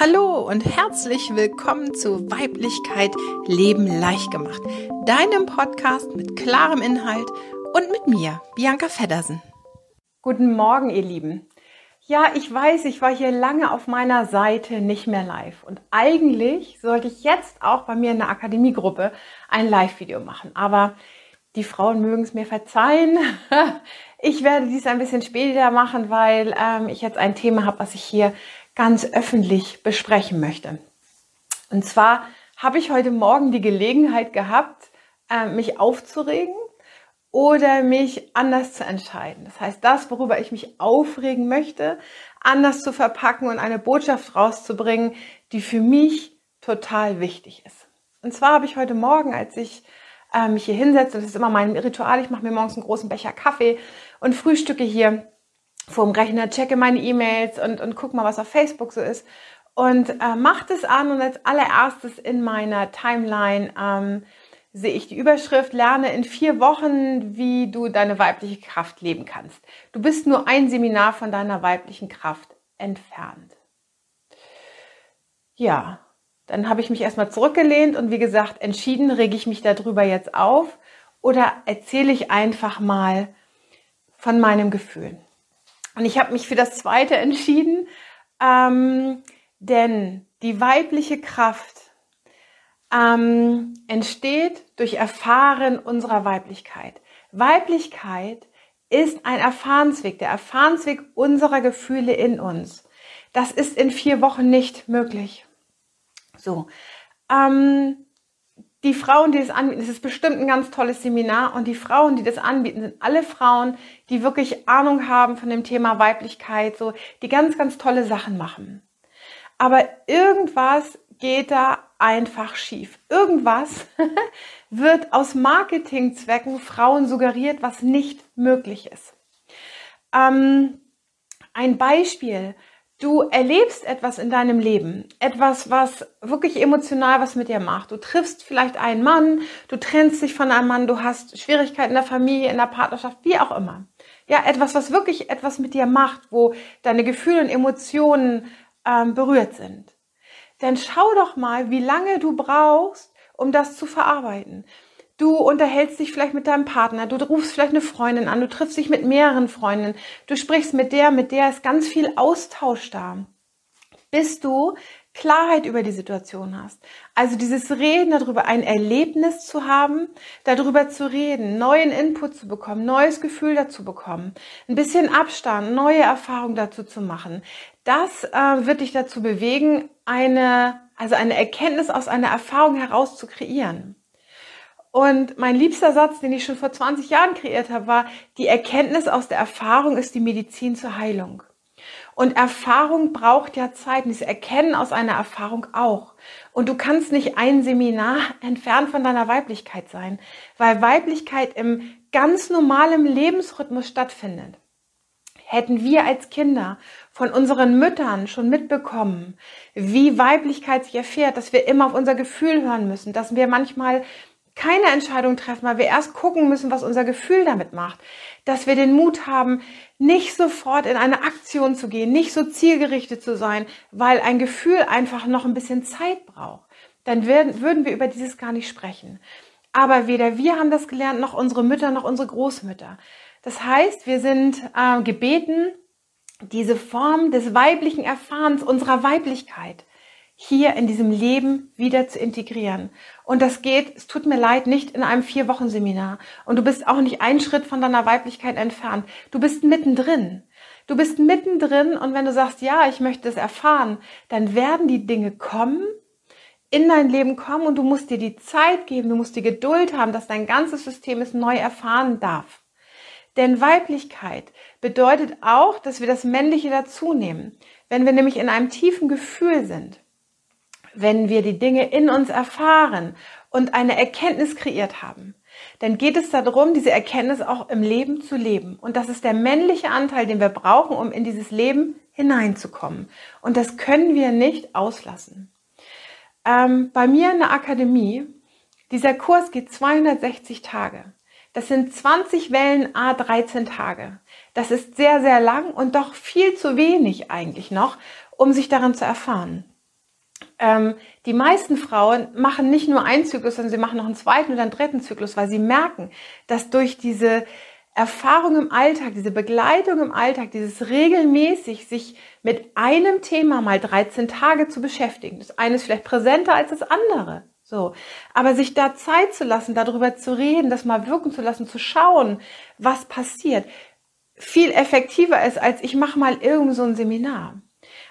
Hallo und herzlich willkommen zu Weiblichkeit Leben leicht gemacht, deinem Podcast mit klarem Inhalt und mit mir, Bianca Feddersen. Guten Morgen, ihr Lieben. Ja, ich weiß, ich war hier lange auf meiner Seite nicht mehr live und eigentlich sollte ich jetzt auch bei mir in der Akademiegruppe ein Live-Video machen, aber die Frauen mögen es mir verzeihen. Ich werde dies ein bisschen später machen, weil ähm, ich jetzt ein Thema habe, was ich hier ganz öffentlich besprechen möchte. Und zwar habe ich heute Morgen die Gelegenheit gehabt, äh, mich aufzuregen oder mich anders zu entscheiden. Das heißt, das, worüber ich mich aufregen möchte, anders zu verpacken und eine Botschaft rauszubringen, die für mich total wichtig ist. Und zwar habe ich heute Morgen, als ich äh, mich hier hinsetze, das ist immer mein Ritual, ich mache mir morgens einen großen Becher Kaffee und frühstücke hier vorm Rechner, checke meine E-Mails und, und guck mal, was auf Facebook so ist. Und äh, macht es an und als allererstes in meiner Timeline ähm, sehe ich die Überschrift, lerne in vier Wochen, wie du deine weibliche Kraft leben kannst. Du bist nur ein Seminar von deiner weiblichen Kraft entfernt. Ja, dann habe ich mich erstmal zurückgelehnt und wie gesagt, entschieden, rege ich mich darüber jetzt auf oder erzähle ich einfach mal von meinem Gefühl. Und ich habe mich für das zweite entschieden, ähm, denn die weibliche Kraft ähm, entsteht durch Erfahren unserer Weiblichkeit. Weiblichkeit ist ein Erfahrensweg, der Erfahrensweg unserer Gefühle in uns. Das ist in vier Wochen nicht möglich. So, ähm, die Frauen, die das anbieten, das ist bestimmt ein ganz tolles Seminar und die Frauen, die das anbieten, sind alle Frauen, die wirklich Ahnung haben von dem Thema Weiblichkeit, so, die ganz, ganz tolle Sachen machen. Aber irgendwas geht da einfach schief. Irgendwas wird aus Marketingzwecken Frauen suggeriert, was nicht möglich ist. Ähm, ein Beispiel. Du erlebst etwas in deinem Leben, etwas, was wirklich emotional was mit dir macht. Du triffst vielleicht einen Mann, du trennst dich von einem Mann, du hast Schwierigkeiten in der Familie, in der Partnerschaft, wie auch immer. Ja, etwas, was wirklich etwas mit dir macht, wo deine Gefühle und Emotionen ähm, berührt sind dann schau doch mal, wie lange du brauchst, um das zu verarbeiten. Du unterhältst dich vielleicht mit deinem Partner, du rufst vielleicht eine Freundin an, du triffst dich mit mehreren Freundinnen, du sprichst mit der, mit der ist ganz viel Austausch da. Bis du Klarheit über die Situation hast. Also dieses Reden darüber, ein Erlebnis zu haben, darüber zu reden, neuen Input zu bekommen, neues Gefühl dazu bekommen, ein bisschen Abstand, neue Erfahrungen dazu zu machen. Das äh, wird dich dazu bewegen, eine, also eine Erkenntnis aus einer Erfahrung heraus zu kreieren. Und mein liebster Satz, den ich schon vor 20 Jahren kreiert habe, war, die Erkenntnis aus der Erfahrung ist die Medizin zur Heilung. Und Erfahrung braucht ja Zeit. Und das Erkennen aus einer Erfahrung auch. Und du kannst nicht ein Seminar entfernt von deiner Weiblichkeit sein, weil Weiblichkeit im ganz normalen Lebensrhythmus stattfindet. Hätten wir als Kinder von unseren Müttern schon mitbekommen, wie Weiblichkeit sich erfährt, dass wir immer auf unser Gefühl hören müssen, dass wir manchmal keine Entscheidung treffen, weil wir erst gucken müssen, was unser Gefühl damit macht. Dass wir den Mut haben, nicht sofort in eine Aktion zu gehen, nicht so zielgerichtet zu sein, weil ein Gefühl einfach noch ein bisschen Zeit braucht. Dann werden, würden wir über dieses gar nicht sprechen. Aber weder wir haben das gelernt, noch unsere Mütter, noch unsere Großmütter. Das heißt, wir sind äh, gebeten, diese Form des weiblichen Erfahrens unserer Weiblichkeit hier in diesem Leben wieder zu integrieren. Und das geht, es tut mir leid, nicht in einem Vier-Wochen-Seminar. Und du bist auch nicht einen Schritt von deiner Weiblichkeit entfernt. Du bist mittendrin. Du bist mittendrin und wenn du sagst, ja, ich möchte es erfahren, dann werden die Dinge kommen, in dein Leben kommen und du musst dir die Zeit geben, du musst die Geduld haben, dass dein ganzes System es neu erfahren darf. Denn Weiblichkeit bedeutet auch, dass wir das Männliche dazu nehmen. Wenn wir nämlich in einem tiefen Gefühl sind, wenn wir die Dinge in uns erfahren und eine Erkenntnis kreiert haben, dann geht es darum, diese Erkenntnis auch im Leben zu leben. Und das ist der männliche Anteil, den wir brauchen, um in dieses Leben hineinzukommen. Und das können wir nicht auslassen. Ähm, bei mir in der Akademie, dieser Kurs geht 260 Tage. Das sind 20 Wellen a 13 Tage. Das ist sehr, sehr lang und doch viel zu wenig eigentlich noch, um sich daran zu erfahren. Ähm, die meisten Frauen machen nicht nur einen Zyklus, sondern sie machen noch einen zweiten oder einen dritten Zyklus, weil sie merken, dass durch diese Erfahrung im Alltag, diese Begleitung im Alltag, dieses regelmäßig sich mit einem Thema mal 13 Tage zu beschäftigen. Das eine ist vielleicht präsenter als das andere. So. Aber sich da Zeit zu lassen, darüber zu reden, das mal wirken zu lassen, zu schauen, was passiert, viel effektiver ist, als ich mache mal irgend so ein Seminar.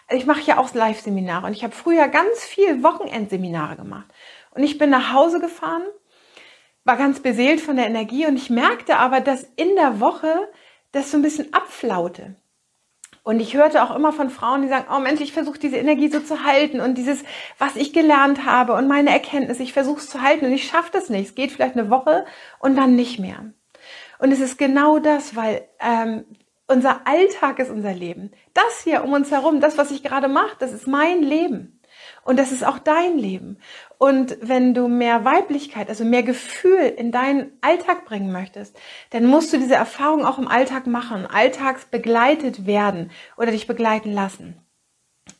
Ich mache ja auch Live-Seminare und ich habe früher ganz viel Wochenendseminare gemacht. Und ich bin nach Hause gefahren war ganz beseelt von der Energie und ich merkte aber, dass in der Woche das so ein bisschen abflaute. Und ich hörte auch immer von Frauen, die sagen, oh Mensch, ich versuche diese Energie so zu halten und dieses, was ich gelernt habe und meine Erkenntnis, ich versuche es zu halten und ich schaffe das nicht. Es geht vielleicht eine Woche und dann nicht mehr. Und es ist genau das, weil ähm, unser Alltag ist unser Leben. Das hier um uns herum, das, was ich gerade mache, das ist mein Leben. Und das ist auch dein Leben. Und wenn du mehr Weiblichkeit, also mehr Gefühl in deinen Alltag bringen möchtest, dann musst du diese Erfahrung auch im Alltag machen, alltags begleitet werden oder dich begleiten lassen.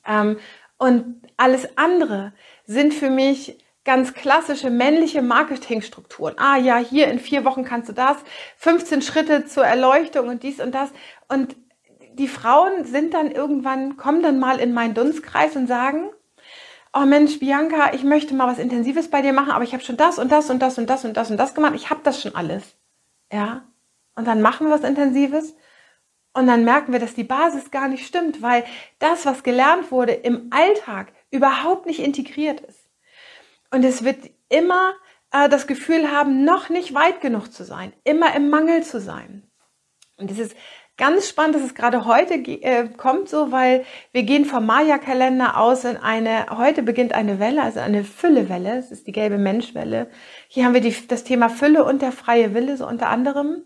Ähm, und alles andere sind für mich ganz klassische männliche Marketingstrukturen. Ah ja, hier in vier Wochen kannst du das, 15 Schritte zur Erleuchtung und dies und das. Und die Frauen sind dann irgendwann, kommen dann mal in meinen Dunstkreis und sagen, oh Mensch, Bianca, ich möchte mal was Intensives bei dir machen, aber ich habe schon das und das und das und das und das und das gemacht. Ich habe das schon alles. Ja. Und dann machen wir was Intensives und dann merken wir, dass die Basis gar nicht stimmt, weil das, was gelernt wurde im Alltag, überhaupt nicht integriert ist. Und es wird immer äh, das Gefühl haben, noch nicht weit genug zu sein, immer im Mangel zu sein. Und das ist Ganz spannend, dass es gerade heute äh, kommt, so, weil wir gehen vom Maya-Kalender aus in eine, heute beginnt eine Welle, also eine Füllewelle. Es ist die gelbe Menschwelle. Hier haben wir die, das Thema Fülle und der freie Wille, so unter anderem.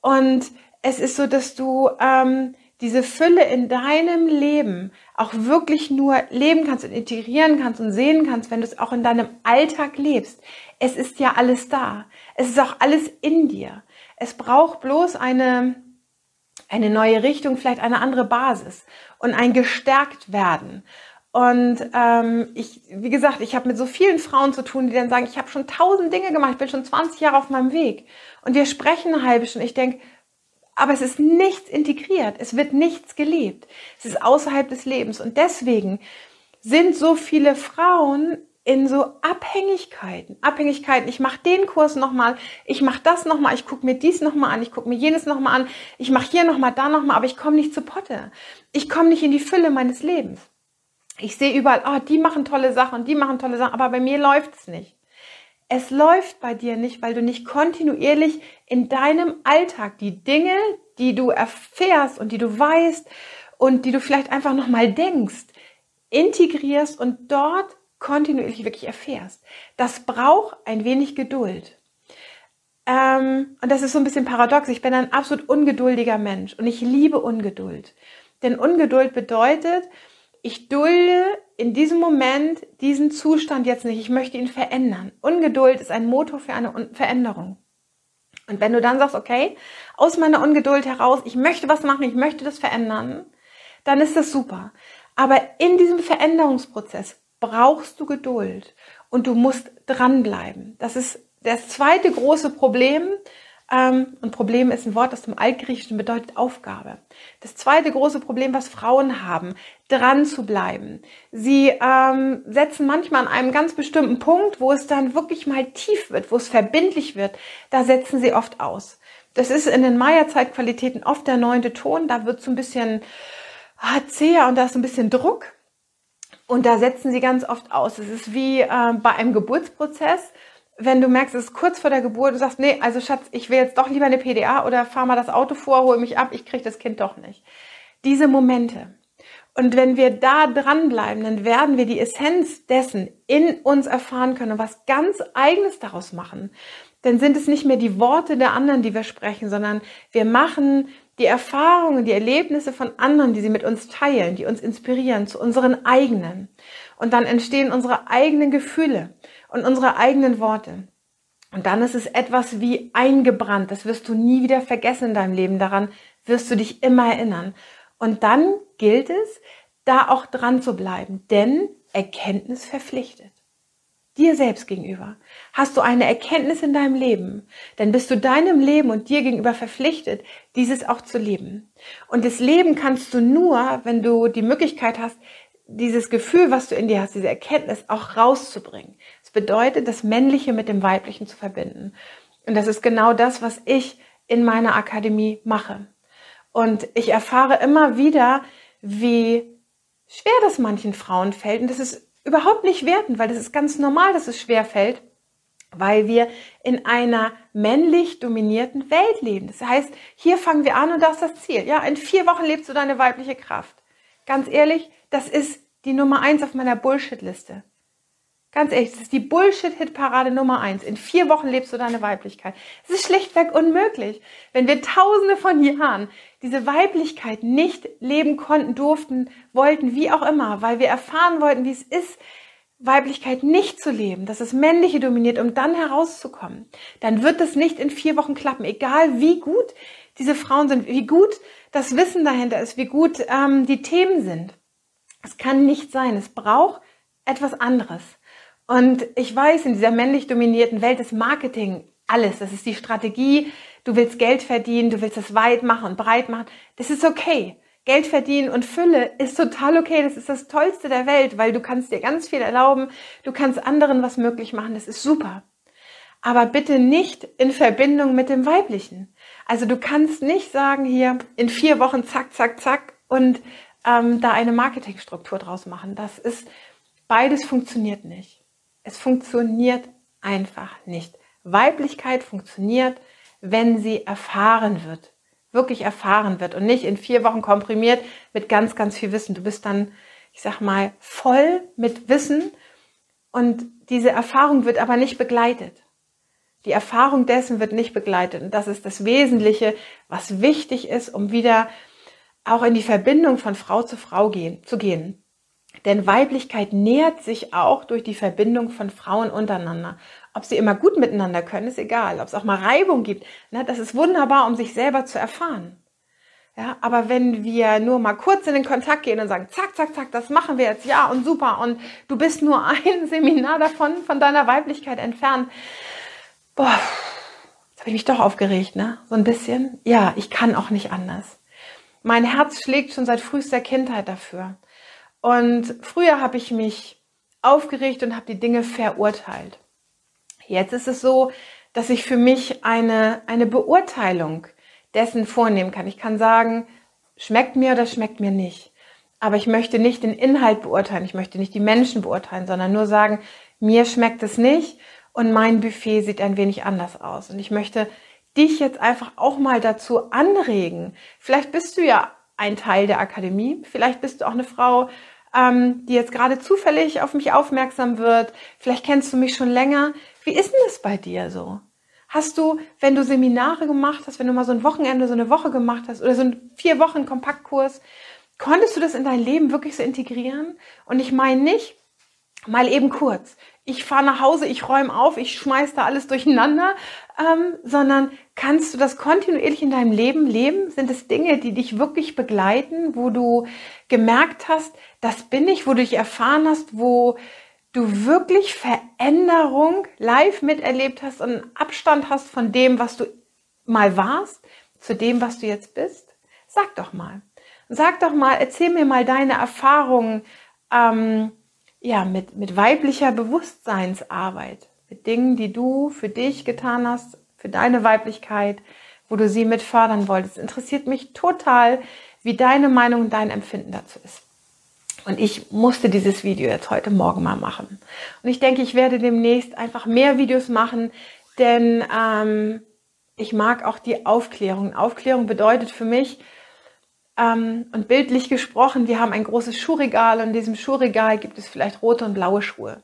Und es ist so, dass du ähm, diese Fülle in deinem Leben auch wirklich nur leben kannst und integrieren kannst und sehen kannst, wenn du es auch in deinem Alltag lebst. Es ist ja alles da. Es ist auch alles in dir. Es braucht bloß eine, eine neue Richtung, vielleicht eine andere Basis und ein gestärkt werden. Und ähm, ich, wie gesagt, ich habe mit so vielen Frauen zu tun, die dann sagen, ich habe schon tausend Dinge gemacht, ich bin schon 20 Jahre auf meinem Weg. Und wir sprechen eine halbe. Ich denke, aber es ist nichts integriert, es wird nichts gelebt. Es ist außerhalb des Lebens. Und deswegen sind so viele Frauen in so Abhängigkeiten. Abhängigkeiten. Ich mache den Kurs nochmal, ich mache das nochmal, ich gucke mir dies nochmal an, ich gucke mir jenes nochmal an, ich mache hier nochmal, da nochmal, aber ich komme nicht zu Potte. Ich komme nicht in die Fülle meines Lebens. Ich sehe überall, oh, die machen tolle Sachen und die machen tolle Sachen, aber bei mir läuft es nicht. Es läuft bei dir nicht, weil du nicht kontinuierlich in deinem Alltag die Dinge, die du erfährst und die du weißt und die du vielleicht einfach nochmal denkst, integrierst und dort kontinuierlich wirklich erfährst. Das braucht ein wenig Geduld. Ähm, und das ist so ein bisschen paradox. Ich bin ein absolut ungeduldiger Mensch und ich liebe Ungeduld. Denn Ungeduld bedeutet, ich dulde in diesem Moment diesen Zustand jetzt nicht. Ich möchte ihn verändern. Ungeduld ist ein Motor für eine Veränderung. Und wenn du dann sagst, okay, aus meiner Ungeduld heraus, ich möchte was machen, ich möchte das verändern, dann ist das super. Aber in diesem Veränderungsprozess brauchst du Geduld und du musst dranbleiben. Das ist das zweite große Problem. Ähm, und Problem ist ein Wort, das zum Altgriechischen bedeutet Aufgabe. Das zweite große Problem, was Frauen haben, dran zu bleiben. Sie ähm, setzen manchmal an einem ganz bestimmten Punkt, wo es dann wirklich mal tief wird, wo es verbindlich wird. Da setzen sie oft aus. Das ist in den Maya-Zeitqualitäten oft der neunte Ton. Da wird so ein bisschen ah, zäher und da ist ein bisschen Druck. Und da setzen sie ganz oft aus. Es ist wie äh, bei einem Geburtsprozess. Wenn du merkst, es ist kurz vor der Geburt, du sagst, nee, also Schatz, ich will jetzt doch lieber eine PDA oder fahr mal das Auto vor, hol mich ab, ich kriege das Kind doch nicht. Diese Momente. Und wenn wir da dranbleiben, dann werden wir die Essenz dessen in uns erfahren können und was ganz Eigenes daraus machen. Dann sind es nicht mehr die Worte der anderen, die wir sprechen, sondern wir machen die Erfahrungen, die Erlebnisse von anderen, die sie mit uns teilen, die uns inspirieren, zu unseren eigenen. Und dann entstehen unsere eigenen Gefühle und unsere eigenen Worte. Und dann ist es etwas wie eingebrannt. Das wirst du nie wieder vergessen in deinem Leben. Daran wirst du dich immer erinnern. Und dann gilt es, da auch dran zu bleiben. Denn Erkenntnis verpflichtet. Dir selbst gegenüber. Hast du eine Erkenntnis in deinem Leben, dann bist du deinem Leben und dir gegenüber verpflichtet, dieses auch zu leben. Und das Leben kannst du nur, wenn du die Möglichkeit hast, dieses Gefühl, was du in dir hast, diese Erkenntnis auch rauszubringen. Bedeutet, das Männliche mit dem Weiblichen zu verbinden. Und das ist genau das, was ich in meiner Akademie mache. Und ich erfahre immer wieder, wie schwer das manchen Frauen fällt. Und das ist überhaupt nicht wertend, weil das ist ganz normal, dass es schwer fällt, weil wir in einer männlich dominierten Welt leben. Das heißt, hier fangen wir an und das ist das Ziel. Ja, in vier Wochen lebst du deine weibliche Kraft. Ganz ehrlich, das ist die Nummer eins auf meiner Bullshit-Liste. Ganz ehrlich, das ist die Bullshit-Hit-Parade Nummer eins. In vier Wochen lebst du deine Weiblichkeit. Es ist schlichtweg unmöglich. Wenn wir tausende von Jahren diese Weiblichkeit nicht leben konnten, durften, wollten, wie auch immer, weil wir erfahren wollten, wie es ist, Weiblichkeit nicht zu leben, dass es männliche dominiert, um dann herauszukommen, dann wird es nicht in vier Wochen klappen, egal wie gut diese Frauen sind, wie gut das Wissen dahinter ist, wie gut ähm, die Themen sind. Es kann nicht sein. Es braucht etwas anderes. Und ich weiß, in dieser männlich dominierten Welt ist Marketing alles. Das ist die Strategie. Du willst Geld verdienen, du willst es weit machen und breit machen. Das ist okay. Geld verdienen und Fülle ist total okay. Das ist das Tollste der Welt, weil du kannst dir ganz viel erlauben. Du kannst anderen was möglich machen. Das ist super. Aber bitte nicht in Verbindung mit dem Weiblichen. Also du kannst nicht sagen hier in vier Wochen zack, zack, zack und ähm, da eine Marketingstruktur draus machen. Das ist, beides funktioniert nicht. Es funktioniert einfach nicht. Weiblichkeit funktioniert, wenn sie erfahren wird, wirklich erfahren wird und nicht in vier Wochen komprimiert mit ganz, ganz viel Wissen. Du bist dann, ich sag mal, voll mit Wissen und diese Erfahrung wird aber nicht begleitet. Die Erfahrung dessen wird nicht begleitet. Und das ist das Wesentliche, was wichtig ist, um wieder auch in die Verbindung von Frau zu Frau gehen, zu gehen. Denn Weiblichkeit nährt sich auch durch die Verbindung von Frauen untereinander. Ob sie immer gut miteinander können, ist egal. Ob es auch mal Reibung gibt, ne, das ist wunderbar, um sich selber zu erfahren. Ja, aber wenn wir nur mal kurz in den Kontakt gehen und sagen, zack, zack, zack, das machen wir jetzt, ja und super, und du bist nur ein Seminar davon, von deiner Weiblichkeit entfernt, boah, jetzt habe ich mich doch aufgeregt, ne? So ein bisschen. Ja, ich kann auch nicht anders. Mein Herz schlägt schon seit frühester Kindheit dafür. Und früher habe ich mich aufgeregt und habe die Dinge verurteilt. Jetzt ist es so, dass ich für mich eine, eine Beurteilung dessen vornehmen kann. Ich kann sagen, schmeckt mir oder schmeckt mir nicht. Aber ich möchte nicht den Inhalt beurteilen, ich möchte nicht die Menschen beurteilen, sondern nur sagen, mir schmeckt es nicht und mein Buffet sieht ein wenig anders aus. Und ich möchte dich jetzt einfach auch mal dazu anregen. Vielleicht bist du ja ein Teil der Akademie, vielleicht bist du auch eine Frau, ähm, die jetzt gerade zufällig auf mich aufmerksam wird. Vielleicht kennst du mich schon länger. Wie ist denn das bei dir so? Hast du, wenn du Seminare gemacht hast, wenn du mal so ein Wochenende, so eine Woche gemacht hast oder so ein vier Wochen Kompaktkurs, konntest du das in dein Leben wirklich so integrieren? Und ich meine nicht mal eben kurz. Ich fahre nach Hause, ich räume auf, ich schmeiß da alles durcheinander, ähm, sondern kannst du das kontinuierlich in deinem Leben leben? Sind es Dinge, die dich wirklich begleiten, wo du gemerkt hast, das bin ich, wo du dich erfahren hast, wo du wirklich Veränderung live miterlebt hast und Abstand hast von dem, was du mal warst, zu dem, was du jetzt bist? Sag doch mal. Sag doch mal, erzähl mir mal deine Erfahrungen ähm, ja, mit, mit weiblicher Bewusstseinsarbeit mit Dingen, die du für dich getan hast, für deine Weiblichkeit, wo du sie mit fördern wolltest. Interessiert mich total, wie deine Meinung und dein Empfinden dazu ist. Und ich musste dieses Video jetzt heute Morgen mal machen. Und ich denke, ich werde demnächst einfach mehr Videos machen, denn ähm, ich mag auch die Aufklärung. Aufklärung bedeutet für mich, ähm, und bildlich gesprochen, wir haben ein großes Schuhregal und in diesem Schuhregal gibt es vielleicht rote und blaue Schuhe.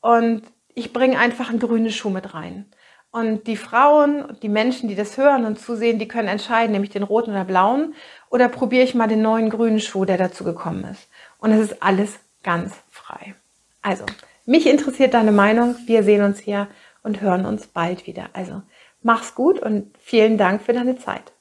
Und ich bringe einfach einen grünen Schuh mit rein. Und die Frauen, die Menschen, die das hören und zusehen, die können entscheiden, nämlich den roten oder blauen, oder probiere ich mal den neuen grünen Schuh, der dazu gekommen ist. Und es ist alles ganz frei. Also, mich interessiert deine Meinung. Wir sehen uns hier und hören uns bald wieder. Also, mach's gut und vielen Dank für deine Zeit.